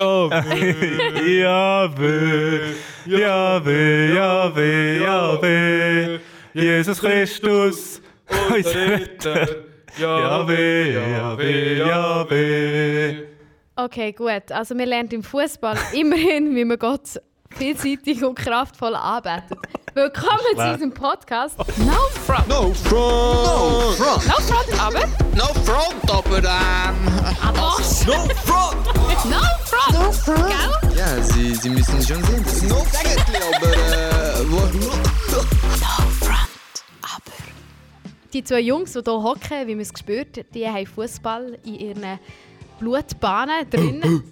Jahwe, Jahwe, Jahwe, Jahwe, Jahwe, Jesus Christus, unser Retter. Jahwe, Jahwe, Jahwe. Okay, gut. Also wir lernen im Fußball immerhin, wie man Gott vielseitig und kraftvoll arbeitet. Willkommen zu unserem Podcast No Front. No front! No front! No Front, aber No front, aber ähm... was? No front! No Front. No Front. Gell? Ja, Sie, Sie müssen schon sehen, das ist no eigentlich, aber äh... Wo, Die zwei Jungs, die hier hocken, wie man es spürt, die haben Fußball in ihren Blutbahnen drin.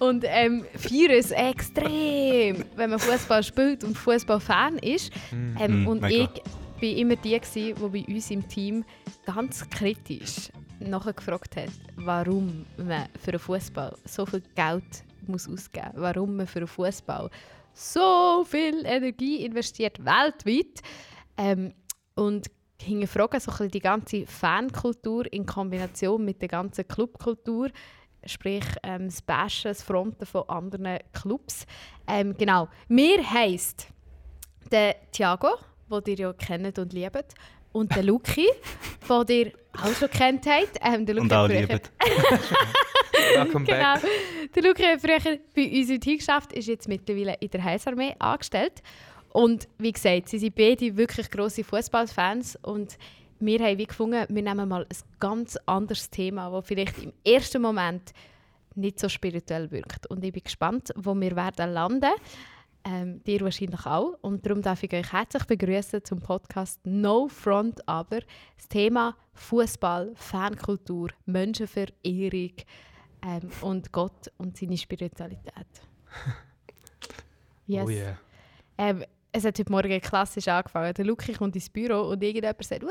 und ähm, feiern es extrem, wenn man Fußball spielt und Fußballfan ist. Ähm, Mm, und mega. ich war immer die, gewesen, die bei uns im Team ganz kritisch nachgefragt hat, warum man für einen Fußball so viel Geld muss ausgeben muss. Warum man für einen Fußball so viel Energie investiert, weltweit. Ähm, und hinterfragen so ein die ganze Fankultur in Kombination mit der ganzen Clubkultur, sprich ähm, das Bashen, das Fronten von anderen Clubs. Ähm, genau. Mir heisst der Thiago, den ihr ja kennt und liebt, und der Luki, den ihr auch schon kennt habt. Ähm, der Luki Und hat auch lieben. Welcome Genau. back. Der Luki hat früher bei uns im Team geschafft, ist jetzt mittlerweile in der Heilsarmee angestellt. Und wie gesagt, sie sind beide wirklich grosse Fußballfans und wir haben wie gefunden, wir nehmen mal ein ganz anderes Thema, das vielleicht im ersten Moment nicht so spirituell wirkt. Und ich bin gespannt, wo wir werden landen. Ähm, dir wahrscheinlich auch. Und darum darf ich euch herzlich begrüßen zum Podcast No Front, aber das Thema Fußball, Fankultur, Menschenverehrung ähm, und Gott und seine Spiritualität. Yes. Oh yeah. ähm, es hat heute Morgen klassisch angefangen. Der Luki kommt ins Büro und irgendjemand sagt, «Wee,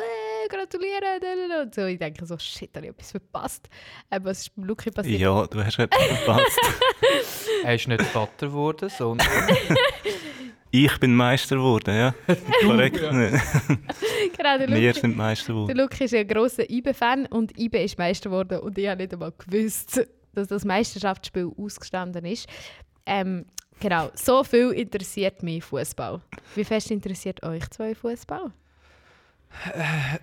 gratulieren!» da, da, da. Und so, ich denke so, shit, habe ich etwas verpasst. Ähm, was ist beim Luki passiert? Ja, du hast etwas verpasst. Er ist nicht Vater geworden, sondern Ich bin Meister geworden, ja. Korrekt. Genau, der Wir Luki, sind Meister der geworden. Luki ist ein grosser IBE-Fan und IBE ist Meister geworden und ich habe nicht einmal gewusst, dass das Meisterschaftsspiel ausgestanden ist. Ähm, genau, so viel interessiert mich Fußball. Wie fest interessiert euch zwei Fußball?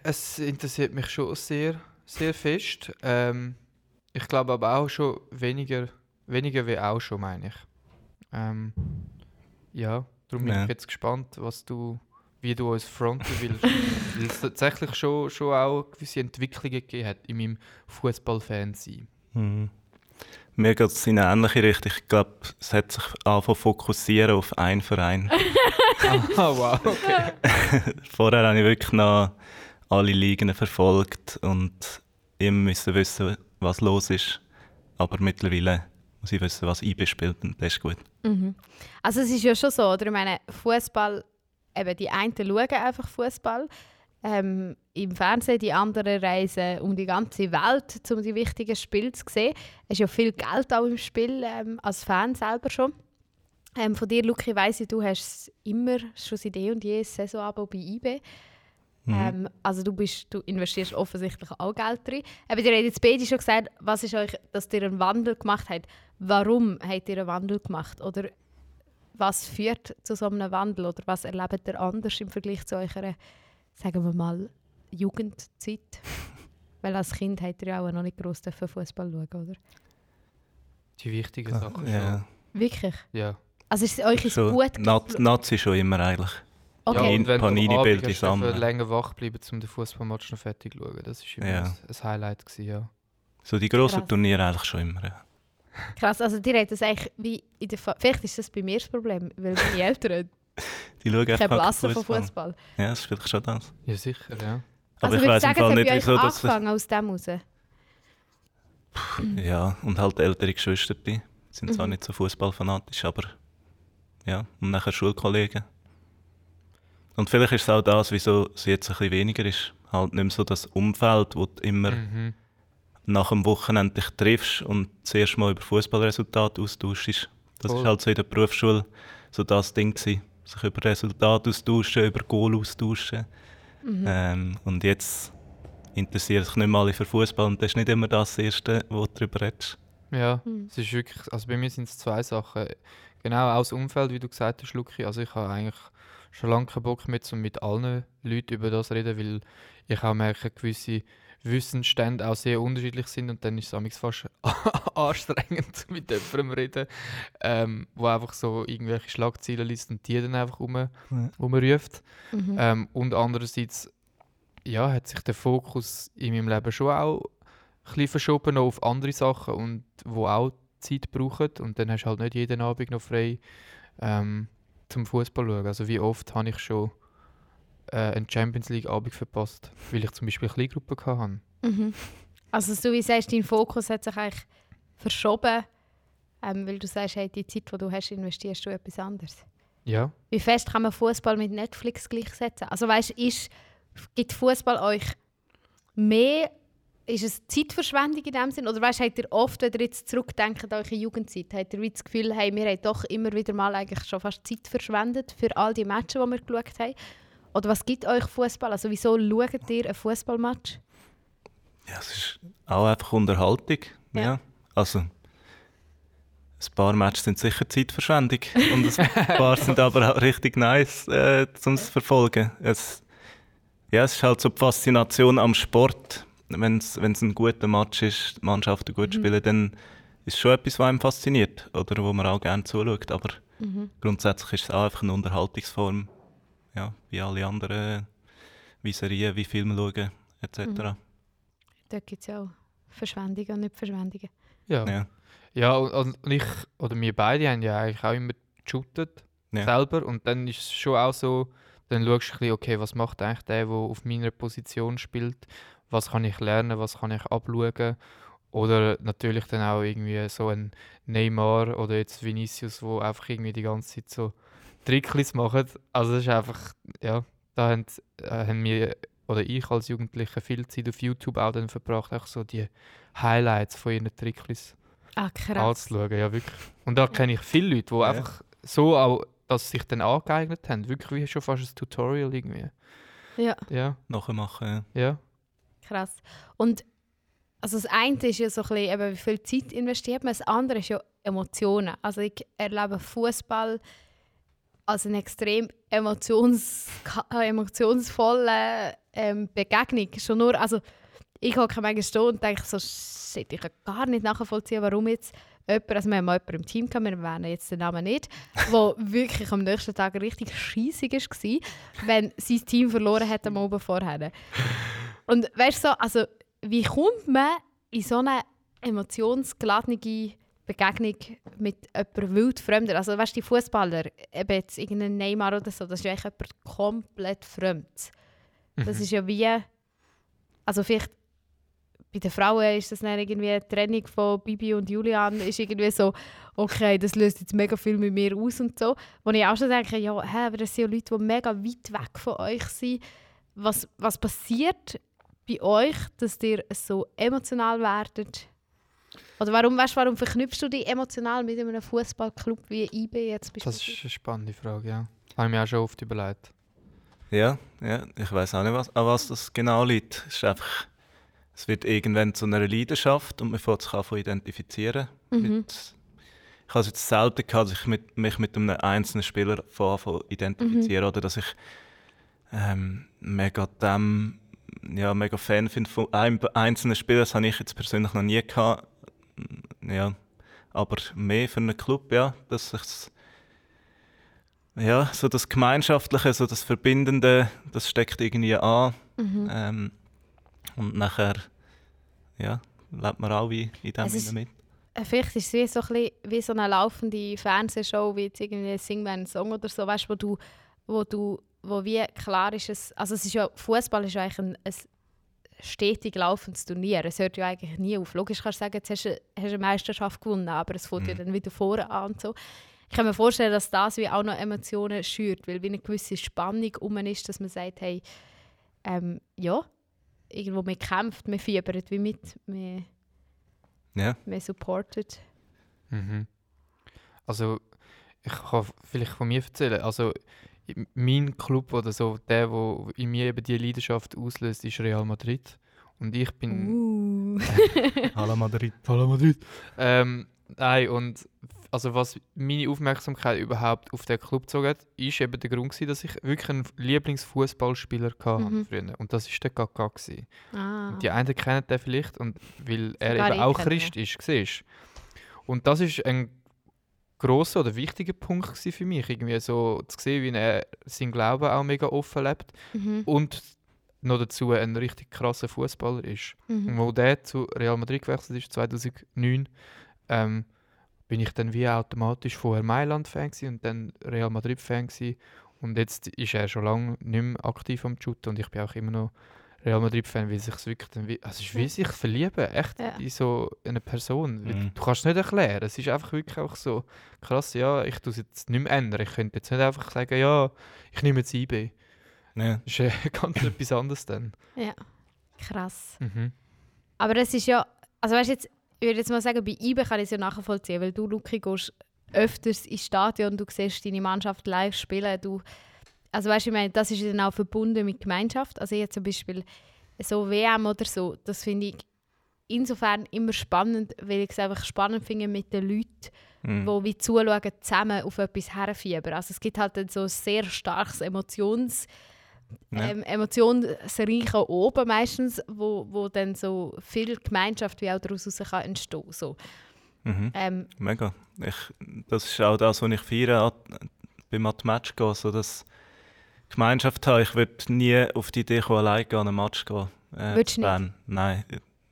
Es interessiert mich schon sehr, sehr fest. Ähm, ich glaube aber auch schon weniger, weniger wie auch schon, meine ich. Ähm, ja, darum bin Ja. ich jetzt gespannt, was du, wie du uns fronten willst. Weil es tatsächlich schon, schon auch gewisse Entwicklungen gegeben hat in meinem Fußballfan-Sein. Mhm. Mir geht es in eine ähnliche Richtung. Ich glaube, es hat sich angefangen zu fokussieren auf einen Verein. Ah, wow, okay. Vorher habe ich wirklich noch alle Ligen verfolgt und immer müssen wissen, was los ist. Aber mittlerweile muss ich wissen, was IB spielt und das ist gut. Mhm. Also es ist ja schon so, oder? Ich meine, Fußball, eben die einen schauen einfach Fußball ähm, im Fernsehen, die anderen reisen um die ganze Welt, um die wichtigen Spiele zu sehen. Es ist ja viel Geld auch im Spiel, ähm, als Fan selber schon. Ähm, von dir, Luki, weiss ich, du hast immer schon seit eh und je ein Saisonabo bei IB. Ähm, also du, bist, du investierst offensichtlich auch Geld drin. Aber ihr habt jetzt beide schon gesagt, was ist euch, dass ihr einen Wandel gemacht habt. Warum habt ihr einen Wandel gemacht? Oder was führt zu so einem Wandel? Oder was erlebt ihr anders im Vergleich zu eurer, sagen wir mal, Jugendzeit? Weil als Kind habt ihr ja auch noch nicht gross Fußball schauen, oder? Die wichtigen Sachen schon. Ja, Wirklich? Ja. Also ist es euch schon, gut Naz- Nazi schon immer eigentlich. Okay. Ja, und wenn du Abend hast sammeln. dürfen länger wach bleiben, um den Fußballmatch noch fertig zu schauen. Das war immer Ja. ein, Highlight. Gewesen, ja. So die grossen Krass. Turniere eigentlich schon immer. Ja. Krass, also die habt das eigentlich wie in der Fa Vielleicht ist das bei mir das Problem, weil meine Eltern Die schauen keine Blasse von Fußball. Ja, das ist vielleicht schon das. ja, sicher, ja. Aber also ich würde weiß im sagen, Fall nicht, wieso das. angefangen aus dem raus. Ja, und halt ältere Geschwister die sind zwar Mhm. nicht so fußballfanatisch, aber ja, und nachher Schulkollegen. Und vielleicht ist es auch das, wieso es jetzt ein bisschen weniger ist. Halt nicht mehr so das Umfeld, wo du immer Mhm. nach dem Wochenende dich triffst und zuerst mal über Fußballresultate austauschst. Das Voll. ist halt so in der Berufsschule so das Ding gewesen. Sich über Resultate austauschen, über Goal austauschen. Mhm. Ähm, und jetzt interessiert sich nicht mal für Fußball und das ist nicht immer das Erste, wo du darüber redest. Ja, Hm. es ist wirklich, also bei mir sind es zwei Sachen. Genau, auch das Umfeld, wie du gesagt hast, Luki. Also ich habe eigentlich schon lange keinen Bock mehr, um mit allen Leuten über das zu reden, weil ich auch merke, gewisse Wissensstände auch sehr unterschiedlich sind und dann ist es amigs fast anstrengend, mit jemandem zu reden, ähm, wo einfach so irgendwelche Schlagzeilen liest und die dann einfach rum, rumruft. Mhm. Ähm, und andererseits ja, hat sich der Fokus in meinem Leben schon auch ein bisschen verschoben auf andere Sachen und wo auch Zeit brauchen. Und dann hast du halt nicht jeden Abend noch frei ähm, zum Fußball schauen. Also wie oft habe ich schon äh, einen Champions League Abend verpasst, weil ich zum Beispiel eine Kleingruppe hatte. Mhm. Also du wie sagst, dein Fokus hat sich eigentlich verschoben, ähm, weil du sagst, hey, die Zeit, die du hast, investierst du in etwas anderes. Ja, Wie fest kann man Fußball mit Netflix gleichsetzen? Also weißt, ist, gibt Fußball euch mehr, ist es Zeitverschwendung in dem Sinn? Oder weißt, habt ihr oft, wenn ihr jetzt zurückdenkt an eure Jugendzeit, habt ihr das Gefühl, hey, wir haben doch immer wieder mal eigentlich schon fast Zeit verschwendet für all die Matches, die wir geschaut haben? Oder was gibt euch Fußball? Also wieso schaut ihr ein Fußballmatch? Ja, es ist auch einfach Unterhaltung. Ja. Ja. Also, ein paar Matches sind sicher Zeitverschwendung und ein paar sind aber auch richtig nice äh, zum zu verfolgen. Es, ja, es ist halt so die Faszination am Sport. Wenn es ein guter Match ist, die Mannschaften gut spielen, dann ist es schon etwas, was einem fasziniert oder wo man auch gerne zuschaut. Aber grundsätzlich ist es auch einfach eine Unterhaltungsform, ja, wie alle anderen, wie Serien, wie Filme schauen etc. Dort gibt es ja auch Verschwendungen und nicht Verschwendungen. ja. Ja. Ja, und, und ich, oder wir beide haben ja eigentlich auch immer geshootet, Ja. selber. Und dann ist es schon auch so, dann schaust du ein bisschen, okay, was macht eigentlich der, der auf meiner Position spielt? Was kann ich lernen, was kann ich abschauen? Oder natürlich dann auch irgendwie so ein Neymar oder jetzt Vinicius, wo einfach irgendwie die ganze Zeit so Tricklis machen. Also das ist einfach, ja, da haben, äh, haben wir, oder ich als Jugendlicher viel Zeit auf YouTube auch dann verbracht, auch so die Highlights von ihren Tricklis Ah, krass. anzuschauen. Ja, wirklich. Und da kenne ich viele Leute, die Ja. einfach so auch, dass sie sich dann angeeignet haben. Wirklich wie schon fast ein Tutorial irgendwie. Ja, Ja, Nachmachen. Ja. ja. krass. Und also das eine ist ja so ein bisschen, eben, wie viel Zeit investiert man, das andere ist ja Emotionen. Also ich erlebe Fußball als eine extrem emotions emotionsvolle ähm, Begegnung. Schon nur, also ich hocke manchmal da und denke so, shit, ich kann gar nicht nachvollziehen, warum jetzt jemand, also wir haben mal jemanden im Team gehabt, wir erwähnen jetzt den Namen nicht, der wirklich am nächsten Tag richtig scheissig war, wenn sein Team verloren hat am Abend vorher. Und weißt du, so, also, wie kommt man in so eine emotionsgeladene Begegnung mit jemandem wildfremder? Also weißt du, die Fußballer, eben jetzt irgendein Neymar oder so, das ist ja eigentlich jemand komplett fremd. Das ist ja wie, also vielleicht bei den Frauen ist das dann irgendwie eine Trennung von Bibi und Julian ist irgendwie so, okay, das löst jetzt mega viel mit mir aus und so. Wo ich auch schon denke, ja, hä, aber das sind ja Leute, die mega weit weg von euch sind. Was, was passiert bei euch, dass ihr so emotional werdet? Oder warum, weißt, du, warum verknüpfst du dich emotional mit einem Fußballclub wie IB jetzt Das ist eine spannende Frage, ja. Habe ich mir auch schon oft überlegt. Ja, ja, ich weiß auch nicht, was, an was das genau liegt. Es ist einfach, es wird irgendwann zu einer Leidenschaft und man fängt sich davon identifizieren. Mit, ich habe es jetzt selten gehabt, dass ich mit, mich mit einem einzelnen Spieler von Anfang an identifiziere oder dass ich ähm, mega dem, ja, mega Fan bin von einem einzelnen Spieler. Das habe ich jetzt persönlich noch nie gehabt. Ja, aber mehr für einen Club, ja, dass ich ja, so das Gemeinschaftliche, so das Verbindende, das steckt irgendwie an. Mhm. Ähm, und nachher, ja, lebt man auch wie in dem ist- mit. Äh, Vielleicht ist es wie so, ein bisschen, wie so eine laufende Fernsehshow, wie jetzt irgendwie Sing einen Song oder so, weißt, wo du, wo du, wo wie klar ist, es, also es ist ja, Fußball ist ja eigentlich ein, ein stetig laufendes Turnier. Es hört ja eigentlich nie auf. Logisch kannst du sagen, jetzt hast du, hast eine Meisterschaft gewonnen, aber es fängt ja dann wieder vorne an und so. Ich kann mir vorstellen, dass das wie auch noch Emotionen schürt, weil wie eine gewisse Spannung um ist, dass man sagt, hey, ähm, ja, irgendwo man kämpft, man fiebert wie mit, man, Ja, man supportet. Mhm. Also, ich kann vielleicht von mir erzählen. Also, mein Club oder so, der, wo in mir eben die Leidenschaft auslöst, ist Real Madrid. Und ich bin. Uh. Hala Madrid. Hala Madrid. Ähm, nein, und also was meine Aufmerksamkeit überhaupt auf den Club gezogen hat, ist eben der Grund, gewesen, dass ich wirklich einen Lieblingsfußballspieler hatte Mhm. früher. Und das war der Kaka. gewesen. Ah. Die einen kennen den vielleicht, und weil er eben auch. Christ ist, siehst Und das ist ein grosser oder wichtiger Punkt für mich, irgendwie so zu sehen, wie er seinen Glauben auch mega offen lebt Mhm. und noch dazu ein richtig krasser Fußballer ist. Und Mhm. wo der zu Real Madrid gewechselt ist, 2009, ähm, bin ich dann wie automatisch vorher Mailand-Fan und dann Real Madrid-Fan. Und jetzt ist er schon lange nicht mehr aktiv am Shooten und ich bin auch immer noch Real Madrid-Fan, weil sich wirklich dann wie, also es ist wie sich verlieben, echt Ja. in so eine Person. Mhm. Du kannst es nicht erklären, es ist einfach wirklich auch so krass, ja, ich tue es jetzt nicht mehr ändern. Ich könnte jetzt nicht einfach sagen, ja, ich nehme jetzt IB. Ja. Das ist äh, ganz etwas anderes dann. Ja. Krass. Mhm. Aber das ist ja, also weißt du jetzt, ich würde jetzt mal sagen, bei IBE kann ich es ja nachvollziehen, weil du, Luki, gehst öfters ins Stadion, du siehst deine Mannschaft live spielen, du, also weißt du, ich meine, das ist dann auch verbunden mit Gemeinschaft. Also jetzt zum Beispiel so WM oder so, das finde ich insofern immer spannend, weil ich es einfach spannend finde mit den Leuten, Mhm. wo wie zuschauen, zusammen auf etwas herfiebern. Also es gibt halt dann so ein sehr starkes Emotions Ja. ähm, emotionsreichen oben meistens, wo, wo dann so viel Gemeinschaft wie auch daraus kann entstehen so. Mhm. ähm, Mega. Ich, das ist auch das, was ich feiere beim Match gehen, so dass Gemeinschaft habe. Ich würde nie auf die Idee kommen, alleine an einen Match zu gehen. Äh, Würdest du Bern. Nein.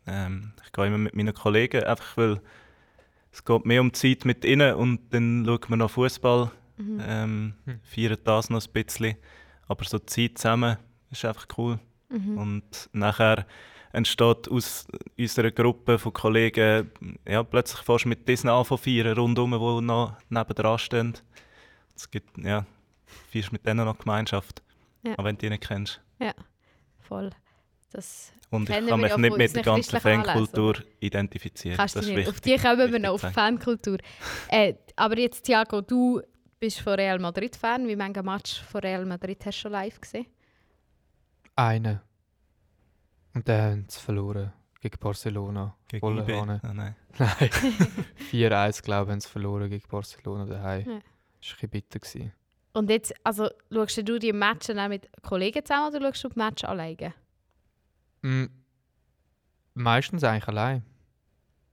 Ähm, ich gehe immer mit meinen Kollegen, einfach weil es geht mehr um die Zeit mit ihnen und dann schaut man noch Fußball, mhm. ähm, Hm. feiern das noch ein bisschen. Aber so die Zeit zusammen ist einfach cool. Mhm. Und nachher entsteht aus unserer Gruppe von Kollegen ja, plötzlich fast mit diesen anfangen feiern, rundum, die noch nebendran stehen. Es gibt, ja, feierst mit denen noch Gemeinschaft, Ja. auch wenn du die nicht kennst. voll. Das Und ich kann mich ja nicht mit der ganzen Fankultur identifizieren. kannst das ist nicht. Auf wichtig. die kommen wir noch, auf die. Fankultur. äh, aber jetzt, Thiago, du bist von Real Madrid-Fan. Wie viele Match von Real Madrid hast du schon live gesehen? Einen. Und dann haben sie verloren gegen Barcelona. Gegen Volle IB. Hahn. Ah, nein. Nein. 4-1, glaube ich, haben sie verloren gegen Barcelona daheim. Ja. Das war ein bisschen bitter. Gewesen. Und jetzt, also, schaust du die Matches auch mit Kollegen zusammen oder schaust du die Match alleine? Mm, meistens eigentlich allein.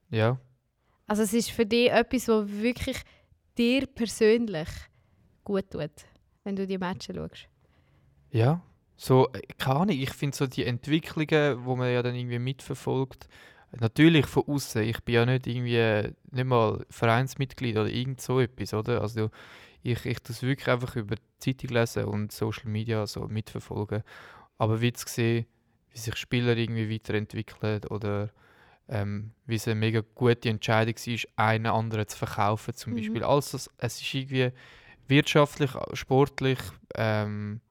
Ja. Also es ist für dich etwas, was wirklich dir persönlich gut tut, wenn du die Matches schaust. Ja. So, äh, keine Ahnung, ich finde so die Entwicklungen, wo man ja dann irgendwie mitverfolgt, natürlich von außen. Ich bin ja nicht irgendwie, äh, nicht mal Vereinsmitglied oder irgend so etwas, oder? Also ich, ich das wirklich einfach über die Zeitung lesen und Social Media so mitverfolgen. Aber wie zu sehen, wie sich Spieler irgendwie weiterentwickeln oder ähm, wie es eine mega gute Entscheidung war, einen anderen zu verkaufen zum Mhm. Beispiel. Also es- ist irgendwie wirtschaftlich, sportlich, ähm,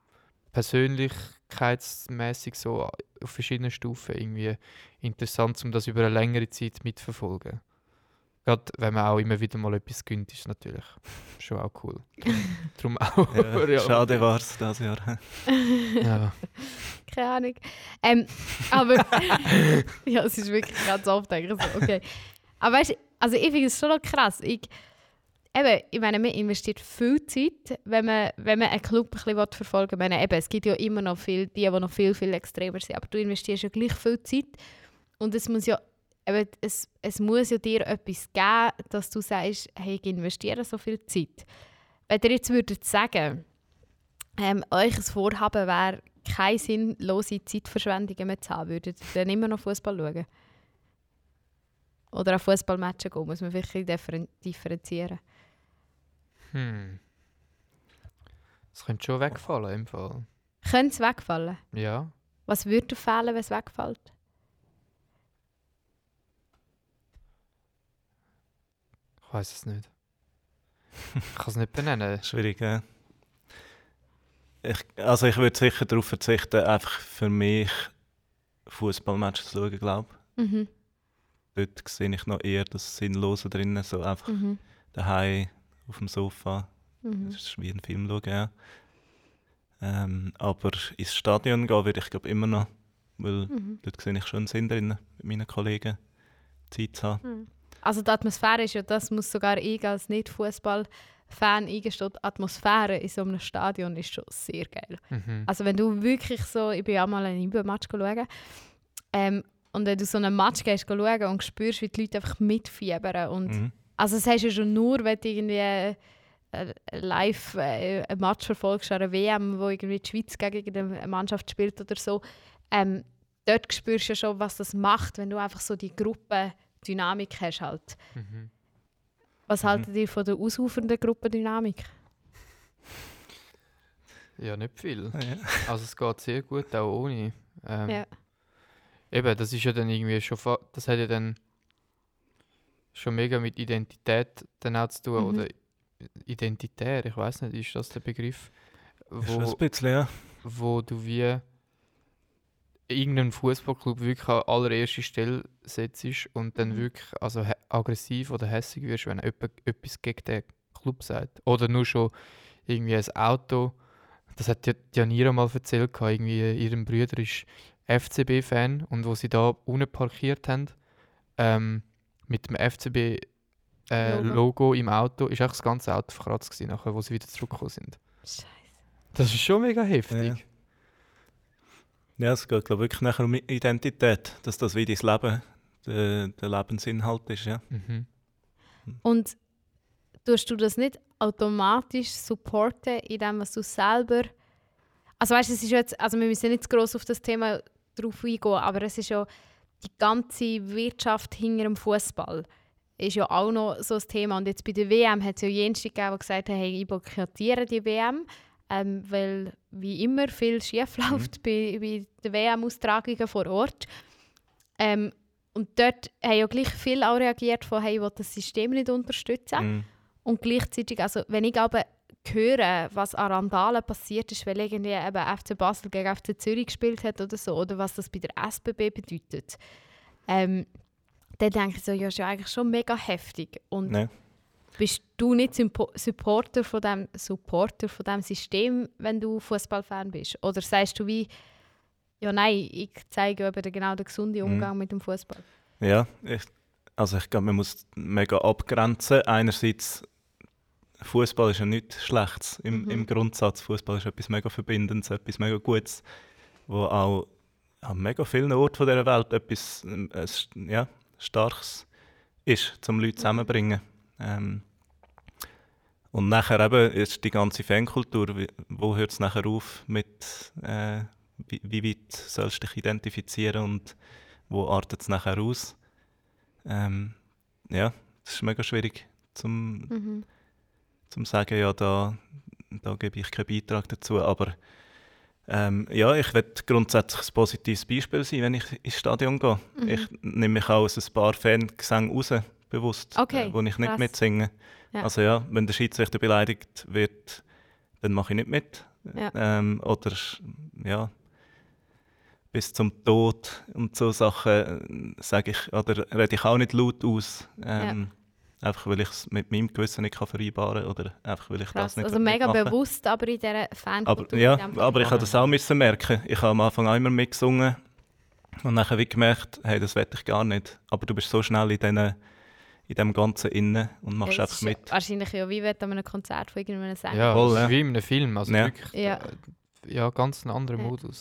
persönlichkeitsmäßig so auf verschiedenen Stufen irgendwie interessant, um das über eine längere Zeit mitzuverfolgen. Gerade wenn man auch immer wieder mal etwas gönnt, ist natürlich schon auch cool. Darum auch. Ja, Real schade war es dieses Jahr. Ja. Keine Ahnung. Ähm, aber ja, es ist wirklich ganz oft denke ich so, okay. Aber weißt du, also ich finde es schon noch krass. Ich, eben, ich meine, man investiert viel Zeit, wenn man, wenn man einen Club ein bisschen verfolgen will. Ich meine, eben, es gibt ja immer noch viel, die, die noch viel, viel extremer sind. Aber du investierst ja gleich viel Zeit. Und es muss ja, eben, es, es muss ja dir etwas geben, dass du sagst, hey, ich investiere so viel Zeit. Wenn ihr jetzt würdet sagen, ähm, euch ein Vorhaben wäre, keine sinnlose Zeitverschwendungen mehr zu haben, würdet ihr dann immer noch Fußball schauen? Oder an Fußballmatchen gehen, muss man wirklich differen differenzieren. Hm. Das könnte schon wegfallen im Fall. Könnte es wegfallen? Ja. Was würde fehlen, wenn es wegfällt? Weiß es nicht. Ich kann es nicht benennen. Schwierig, ja. Ich, also ich würde sicher darauf verzichten, einfach für mich Fußballmatches zu schauen, glaube Mhm. Dort sehe ich noch eher das Sinnlose drinnen, so einfach Mhm. daheim auf dem Sofa. Mhm. Das ist wie ein Film schauen, ja. Ähm, aber ins Stadion gehen würde ich glaube immer noch. weil Mhm. dort sehe ich schon einen Sinn drin, mit meinen Kollegen Zeit zu haben. Also die Atmosphäre ist ja, das muss sogar ich als Nicht-Fußball-Fan eingestehen, die Atmosphäre in so einem Stadion ist schon sehr geil. Mhm. Also wenn du wirklich so, ich bin ja mal einen Ibe-Match schauen, ähm, und wenn du so einen Match gehst schauen und spürst, wie die Leute einfach mitfiebern und Mhm. also das hast du ja schon nur, wenn du irgendwie äh, live äh, ein Match verfolgst an einer WM, wo irgendwie die Schweiz gegen eine Mannschaft spielt oder so. Ähm, dort spürst du ja schon, was das macht, wenn du einfach so die Gruppendynamik hast halt. Mhm. Was Mhm. haltet ihr von der ausufernden Gruppendynamik? Ja, nicht viel. Ah, ja. Also es geht sehr gut, auch ohne. Ähm, Ja. Eben, das ist ja dann irgendwie schon, das hat ja dann schon mega mit Identität dann auch zu tun. Mhm. Oder identitär, ich weiß nicht, ist das der Begriff? Schon Wo, ein bisschen, ja. wo du wie irgendeinen Fußballclub wirklich an allererste Stelle setzt und dann Mhm. wirklich also aggressiv oder hässig wirst, wenn jemand etwas gegen den Club sagt. Oder nur schon irgendwie ein Auto. Das hat ja Janira mal erzählt, irgendwie ihrem Bruder ist FCB-Fan und wo sie da unten parkiert haben, ähm, mit dem FCB äh, im Auto, ist auch das ganze Auto verkratzt gewesen, nachher, wo sie wieder zurückgekommen sind. Scheiße. Das ist schon mega heftig. Ja. Ja, es geht glaub, wirklich nachher um Identität, dass das wie dein Leben der, der Lebensinhalt ist. Ja. Mhm. Und tust du das nicht automatisch supporten, in dem, was du selber. Also weißt du, es ist jetzt, also wir müssen nicht zu gross auf das Thema drauf eingehen, aber es ist ja die ganze Wirtschaft hinter dem Fußball ist ja auch noch so ein Thema. Und jetzt bei der WM hat es ja jenste gegeben, die gesagt haben, hey, ich boykottiere die WM, ähm, weil wie immer viel schief läuft bei, bei den WM-Austragungen vor Ort. Ähm, und dort haben ja gleich viele auch reagiert von, hey, ich will das System nicht unterstützen. Mhm. Und gleichzeitig, also wenn ich aber höre, was an Randalen passiert ist, weil irgendwie eben FC Basel gegen FC Zürich gespielt hat oder so, oder was das bei der SBB bedeutet, ähm, dann denke ich so, ja, ist ja eigentlich schon mega heftig. Und Ja. Bist du nicht Sympo Supporter von dem Supporter von dem System, wenn du Fußballfan bist? Oder sagst du wie, ja nein, ich zeige eben genau den gesunden Mhm. Umgang mit dem Fußball? Ja, ich, also ich glaube, man muss mega abgrenzen. Einerseits, Fußball ist ja nichts Schlechtes im, Mhm. im Grundsatz. Fußball ist etwas mega Verbindendes, etwas mega Gutes, wo auch an mega vielen Orten dieser Welt etwas ähm, ja, Starkes ist, um Leute zusammenzubringen. Ähm, und nachher eben ist die ganze Fankultur, wo hört es nachher auf mit, äh, wie, wie weit sollst du dich identifizieren und wo artet es nachher aus? Ähm, ja, das ist mega schwierig zum, Mhm. zum sagen, ja, da, da gebe ich keinen Beitrag dazu. Aber ähm, ja, ich will grundsätzlich ein positives Beispiel sein, wenn ich ins Stadion gehe. Mhm. Ich nehme mich auch aus ein paar Fangesänge raus, bewusst, Okay, äh, wo ich nicht krass. mitsinge. Ja. Also ja, wenn der Schiedsrichter beleidigt wird, dann mache ich nicht mit. Ja. Ähm, oder ja, bis zum Tod und so Sachen äh, sage ich, oder rede ich auch nicht laut aus. Ähm, Einfach weil ich es mit meinem Gewissen nicht kann vereinbaren kann oder einfach weil ich Krass. das nicht Also mega mitmache. bewusst, aber in dieser Fankultur. Aber, ja, aber ich habe das auch müssen merken. Ich habe am Anfang auch immer mitgesungen und dann wie gemerkt, hey, das will ich gar nicht. Aber du bist so schnell in, diesen, in dem Ganzen inne und machst Ja, einfach mit. Wahrscheinlich ja, wie wenn du an einem Konzert von irgendeinem Sänger Ja, Voll, ja. ist wie in einem Film. Also Ja. wirklich, Ja. äh, ja, ganz ein anderer Ja. Modus.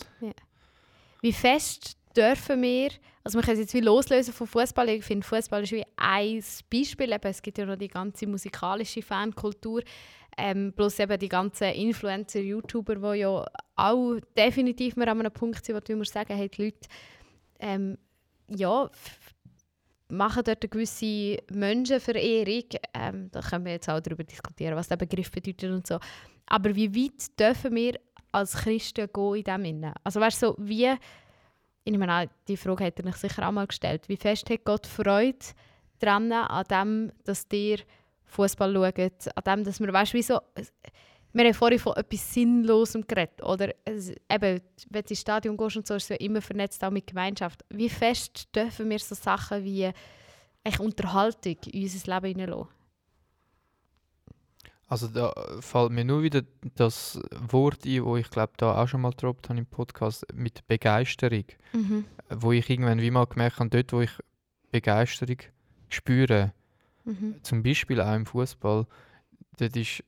Wie fest dürfen wir, also wir können es jetzt wie loslösen von Fußball. Ich finde, Fußball ist wie ein Beispiel. Eben, es gibt ja noch die ganze musikalische Fankultur. Ähm, plus eben die ganzen Influencer, YouTuber, die ja auch definitiv mehr an einem Punkt sind, wo du immer sagen, hey, die Leute ähm, ja, machen dort eine gewisse Menschenverehrung. Ähm, da können wir jetzt auch darüber diskutieren, was der Begriff bedeutet und so. Aber wie weit dürfen wir als Christen gehen in dem Innen? Also weißt du, so wie, ich nehme an, die Frage hat er sich sicher auch mal gestellt, wie fest hat Gott Freude daran, an dem, dass dir Fußball schaut, an dem, dass wir, weißt du, wie so, wir haben vorhin von etwas Sinnlosem geredet, oder es, eben, wenn du ins Stadion gehst und so, ist es ja immer vernetzt auch mit Gemeinschaft. Wie fest dürfen wir so Sachen wie echt Unterhaltung in unser Leben hineinlassen? Also da fällt mir nur wieder das Wort ein, wo ich glaube da auch schon mal gedroppt habe im Podcast, mit Begeisterung. Mhm. Wo ich irgendwann wie mal gemerkt habe, dort wo ich Begeisterung spüre, Mhm. zum Beispiel auch im Fußball, dort ist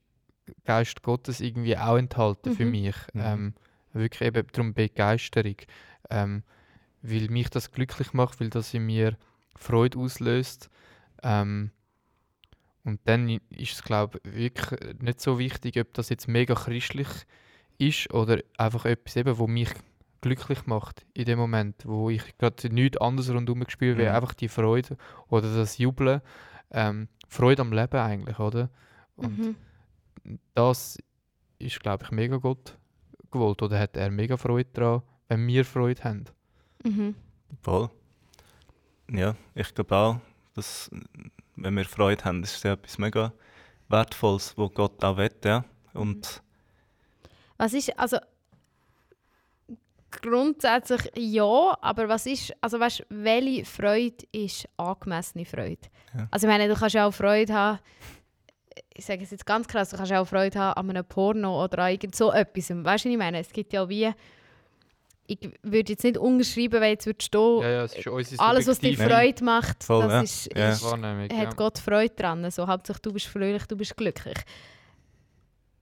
Geist Gottes irgendwie auch enthalten für Mhm. mich. Mhm. Ähm, wirklich eben darum Begeisterung. Ähm, weil mich das glücklich macht, weil das in mir Freude auslöst. Ähm, und dann ist es, glaube ich, wirklich nicht so wichtig, ob das jetzt mega christlich ist oder einfach etwas, eben, wo mich glücklich macht in dem Moment, wo ich gerade nichts anderes rundherum spüre, wie Mhm. einfach die Freude oder das Jubeln. Ähm, Freude am Leben eigentlich, oder? Und Mhm. Das ist, glaube ich, mega Gott gewollt oder hat er mega Freude daran, wenn wir Freude haben. Mhm. Voll. Ja, ich glaube auch, dass wenn wir Freude haben, ist es ja etwas mega Wertvolles, wo Gott auch will, ja. Und Was ist, also grundsätzlich ja, aber was ist, also weißt, welche Freude ist angemessene Freude? Ja. Also ich meine, du kannst ja auch Freude haben, ich sage es jetzt ganz krass, du kannst auch Freude haben an einem Porno oder an irgend so etwas. Weißt du, was ich meine? Es gibt ja wie, ich würde jetzt nicht unterschreiben, weil jetzt würde stehen, Ja, ja, es ist unsere alles, was dir Freude macht, Voll, das ja. ist, Ja. ist Wahrnehmung. hat ja. Gott Freude dran. So, Hauptsache du bist fröhlich, du bist glücklich.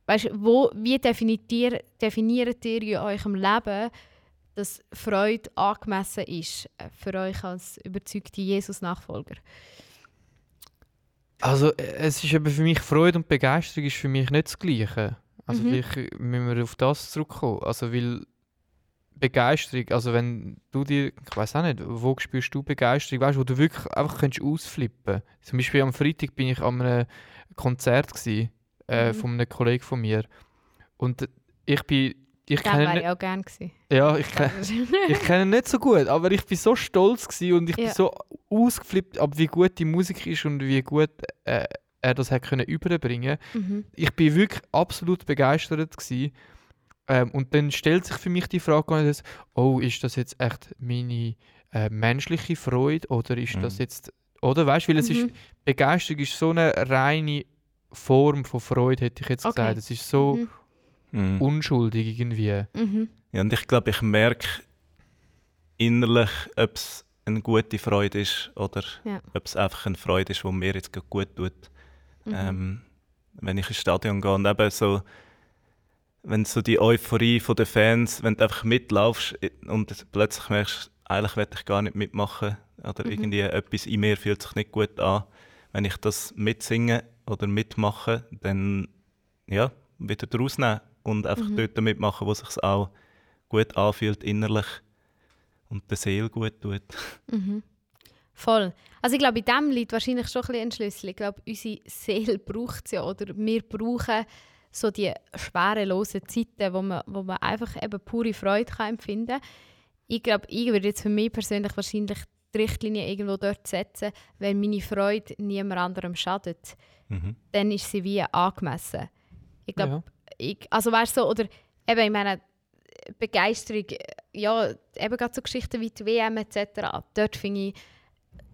Weißt, wo, wie definiert ihr, definiert ihr in eurem Leben, dass Freude angemessen ist äh, für euch als überzeugte Jesus-Nachfolger? Also äh, es ist eben für mich Freude und Begeisterung ist für mich nicht das Gleiche. Also Mhm. vielleicht müssen wir auf das zurückkommen. Also weil Begeisterung, also wenn du dir, ich weiß auch nicht, wo spürst du Begeisterung, weißt, wo du wirklich einfach könntest ausflippen. Zum Beispiel am Freitag bin ich an einem Konzert gsi, äh, Mhm. von einem Kollegen von mir und ich bin, ich Das kenne wäre ich auch gerne gewesen. ja, ich kenne ich kenne ihn nicht so gut, aber ich bin so stolz gsi und ich bin Ja. so ausgeflippt, ab wie gut die Musik ist und wie gut äh, er das hat können überbringen. mhm. Ich bin wirklich absolut begeistert gsi. Ähm, und dann stellt sich für mich die Frage, oh, ist das jetzt echt meine äh, menschliche Freude oder ist das Mhm. jetzt, oder weißt, du, weil es ist Mhm. Begeisterung ist so eine reine Form von Freude, hätte ich jetzt Okay. gesagt. Es ist so Mhm. unschuldig irgendwie. Mhm. Ja, und ich glaube, ich merke innerlich, ob es eine gute Freude ist oder Ja. ob es einfach eine Freude ist, die mir jetzt gut tut. Mhm. Ähm, wenn ich ins Stadion gehe und eben so, wenn so die Euphorie von den Fans, wenn du einfach mitlaufst und plötzlich merkst, eigentlich will ich gar nicht mitmachen oder Mhm. irgendwie etwas in mir fühlt sich nicht gut an. Wenn ich das mitsinge oder mitmache, dann ja, wieder daraus nehmen und einfach Mhm. dort mitmachen, wo es sich auch gut anfühlt innerlich und der Seele gut tut. Mhm. Voll. Also ich glaube, in dem liegt wahrscheinlich schon ein bisschen ein Schlüssel. Ich glaube, unsere Seele braucht es ja oder wir brauchen so die schwerelosen Zeiten, wo man, wo man einfach eben pure Freude kann empfinden kann. Ich glaube, ich würde jetzt für mich persönlich wahrscheinlich die Richtlinie irgendwo dort setzen, wenn meine Freude niemand anderem schadet, Mhm. dann ist sie wie angemessen. Ich glaube, Ja. Ich, also weißt so, oder eben, ich meine, Begeisterung, ja, eben gerade so Geschichten wie die WM etc. Dort finde ich,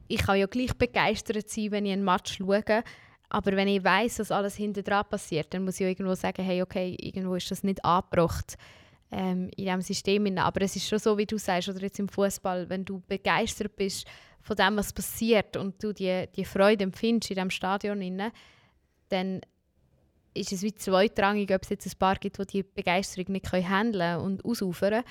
ich kann ja gleich begeistert sein, wenn ich einen Match schaue, aber wenn ich weiß, dass alles hinter dran passiert, dann muss ich ja irgendwo sagen, hey, okay, irgendwo ist das nicht angebracht ähm, in diesem System. Aber es ist schon so, wie du sagst, oder jetzt im Fußball, wenn du begeistert bist von dem, was passiert und du die, die Freude empfindest in diesem Stadion, hinein, dann ist es wie zweitrangig, ob es jetzt ein paar gibt, die die Begeisterung nicht können handeln und ausufern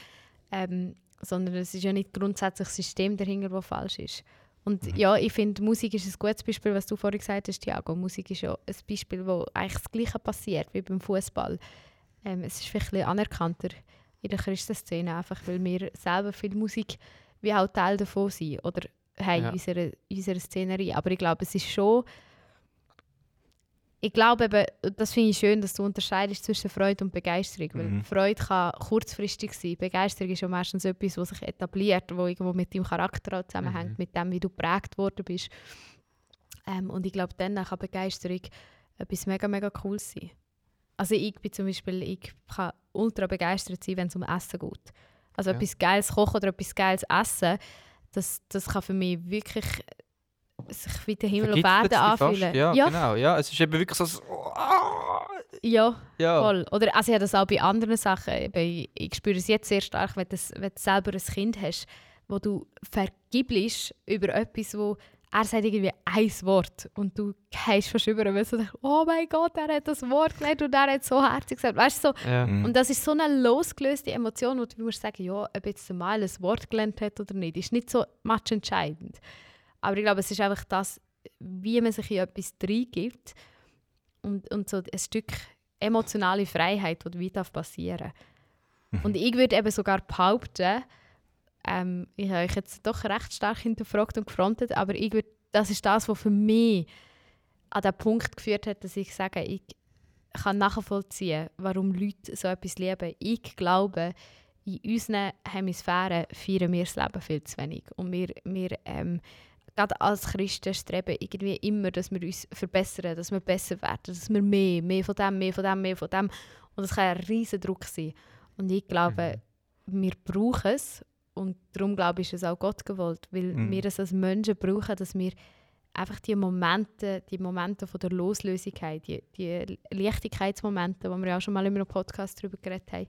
ähm, sondern es ist ja nicht grundsätzlich das System dahinter, das falsch ist. Und ja, ich finde, Musik ist ein gutes Beispiel, was du vorhin gesagt hast, Thiago. Musik ist ja ein Beispiel, wo eigentlich das Gleiche passiert wie beim Fußball. Ähm, es ist vielleicht ein bisschen anerkannter in der Christenszene, einfach weil wir selber viel Musik wie auch Teil davon sind oder haben Ja. in unserer, unserer Szenerie. Aber ich glaube, es ist schon ich glaube eben, das finde ich schön, dass du unterscheidest zwischen Freude und Begeisterung. Weil Mhm. Freude kann kurzfristig sein. Begeisterung ist ja meistens etwas, was sich etabliert, wo irgendwo mit deinem Charakter zusammenhängt, Mhm. mit dem, wie du geprägt worden bist. Ähm, und ich glaube, dann kann Begeisterung etwas mega, mega cool sein. Also ich bin zum Beispiel, ich kann ultra begeistert sein, wenn es um Essen geht. Also Ja. etwas Geiles kochen oder etwas Geiles essen, das, das kann für mich wirklich sich wie der Himmel sie fast. anfühlen. Ja, genau. Ja, es ist eben wirklich so, so ah, Ja, Ja. voll. Oder also ich habe das auch bei anderen Sachen. Ich, ich spüre es jetzt sehr stark, wenn, das, wenn du selber ein Kind hast, wo du vergibst über etwas, wo er sagt irgendwie ein Wort und du gehst fast über, weil du denkst, oh mein Gott, er hat das Wort gelernt und er hat so herzig gesagt. Weißt du, so, Ja. Mhm. und das ist so eine losgelöste Emotion, wo du musst sagen, ja, ob jetzt der Mal ein Wort gelernt hat oder nicht, ist nicht so much entscheidend. Aber ich glaube, es ist einfach das, wie man sich in etwas reingibt und, und so ein Stück emotionale Freiheit, die wie darf passieren Und ich würde eben sogar behaupten, ähm, ich habe euch jetzt doch recht stark hinterfragt und gefrontet, aber ich würd, das ist das, was für mich an den Punkt geführt hat, dass ich sage, ich kann nachvollziehen, warum Leute so etwas lieben. Ich glaube, in unseren Hemisphären feiern wir das Leben viel zu wenig. Und wir, wir ähm, gerade als Christen streben irgendwie immer, dass wir uns verbessern, dass wir besser werden, dass wir mehr, mehr von dem, mehr von dem, mehr von dem. Und das kann ein riesen Druck sein. Und ich glaube, wir brauchen es. Und darum glaube ich, ist es auch Gott gewollt, weil Mhm. wir es als Menschen brauchen, dass wir einfach die Momente, die Momente von der Loslösigkeit, die, die Leichtigkeitsmomente, wo wir ja auch schon mal in einem Podcast darüber geredet haben.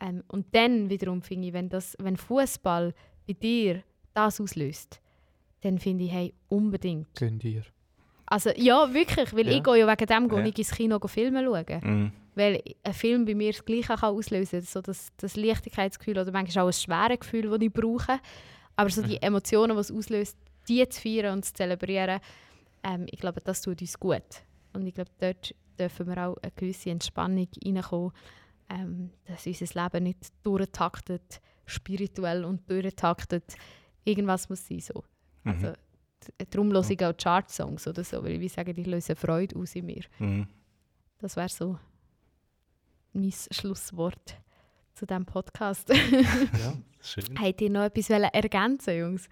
Ähm, und dann wiederum finde ich, wenn, das, wenn Fußball bei dir das auslöst, dann finde ich, hey, unbedingt. Gönn dir. Also ja, wirklich, weil Ja. ich gehe ja wegen dem gehe Ja. ich ins Kino go Filme schauen. Mhm. Weil ein Film bei mir das Gleiche kann auslösen so das, das Leichtigkeitsgefühl oder manchmal auch ein schweres Gefühl, das ich brauche. Aber so die Emotionen, die es auslöst, die zu feiern und zu zelebrieren, ähm, ich glaube, das tut uns gut. Und ich glaube, dort dürfen wir auch eine gewisse Entspannung reinkommen, ähm, dass unser Leben nicht durchtaktet, spirituell und durchtaktet. Irgendwas muss sein so. Mhm. Also, d- darum höre ich auch Chart-Songs oder so, weil ich sage, ich löse Freude aus in mir. Mhm. Das wäre so mein Schlusswort zu diesem Podcast. Ja. Schön. Habt ihr noch etwas ergänzen, Jungs?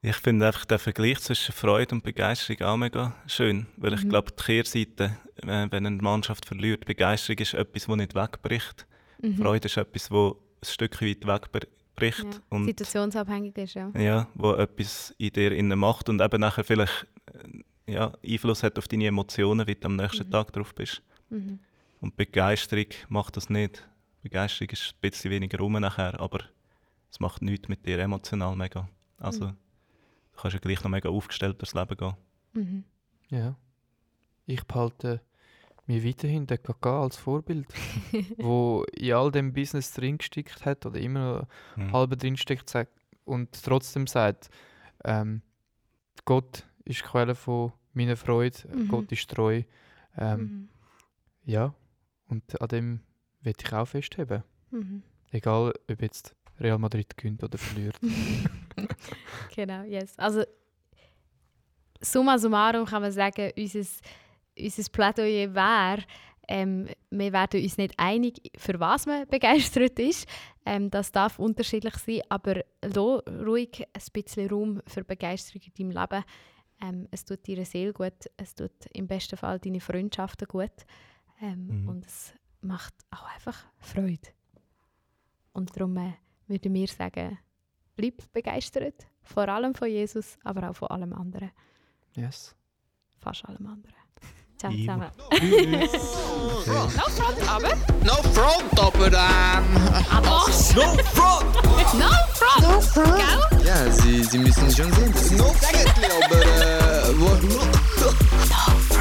Ich finde einfach den Vergleich zwischen Freude und Begeisterung auch mega schön. Weil ich Mhm. glaube, die Kehrseite, äh, wenn eine Mannschaft verliert, Begeisterung ist etwas, das nicht wegbricht. Mhm. Freude ist etwas, das ein Stück weit wegbricht. Ja. Und Situationsabhängig ist, ja. ja, wo etwas in dir innen macht und eben nachher vielleicht äh, ja, Einfluss hat auf deine Emotionen, wie du am nächsten Mhm. Tag drauf bist. Mhm. Und Begeisterung macht das nicht. Begeisterung ist ein bisschen weniger rum nachher, aber es macht nichts mit dir emotional mega. Also Mhm. du kannst ja gleich noch mega aufgestellt durchs Leben gehen. Mhm. Ja. Ich behalte mir weiterhin den KK als Vorbild, wo in all dem Business drin gesteckt hat oder immer noch Mhm. halb drin steckt sagt- und trotzdem sagt, ähm, Gott ist die Quelle von meiner Freude, Mhm. Gott ist treu. Ähm, Mhm. Ja, und an dem will ich auch festheben. Mhm. Egal, ob jetzt Real Madrid gewinnt oder verliert. genau, yes. Also, summa summarum kann man sagen, unser, unser Plädoyer wäre, ähm, wir werden uns nicht einig, für was man begeistert ist. Ähm, das darf unterschiedlich sein, aber ruhig ein bisschen Raum für Begeisterung in deinem Leben. Ähm, es tut deiner Seele gut, es tut im besten Fall deine Freundschaften gut ähm, Mhm. und es macht auch einfach Freude. Und darum äh, würde mir sagen, bleib begeistert, vor allem von Jesus, aber auch von allem anderen, Yes. fast allem anderen. samen. No frontabber. No front, frontabber aan. Ados. No front. No front. No front. Ja, sie, sie müssen schon sehen. No frontabber. No.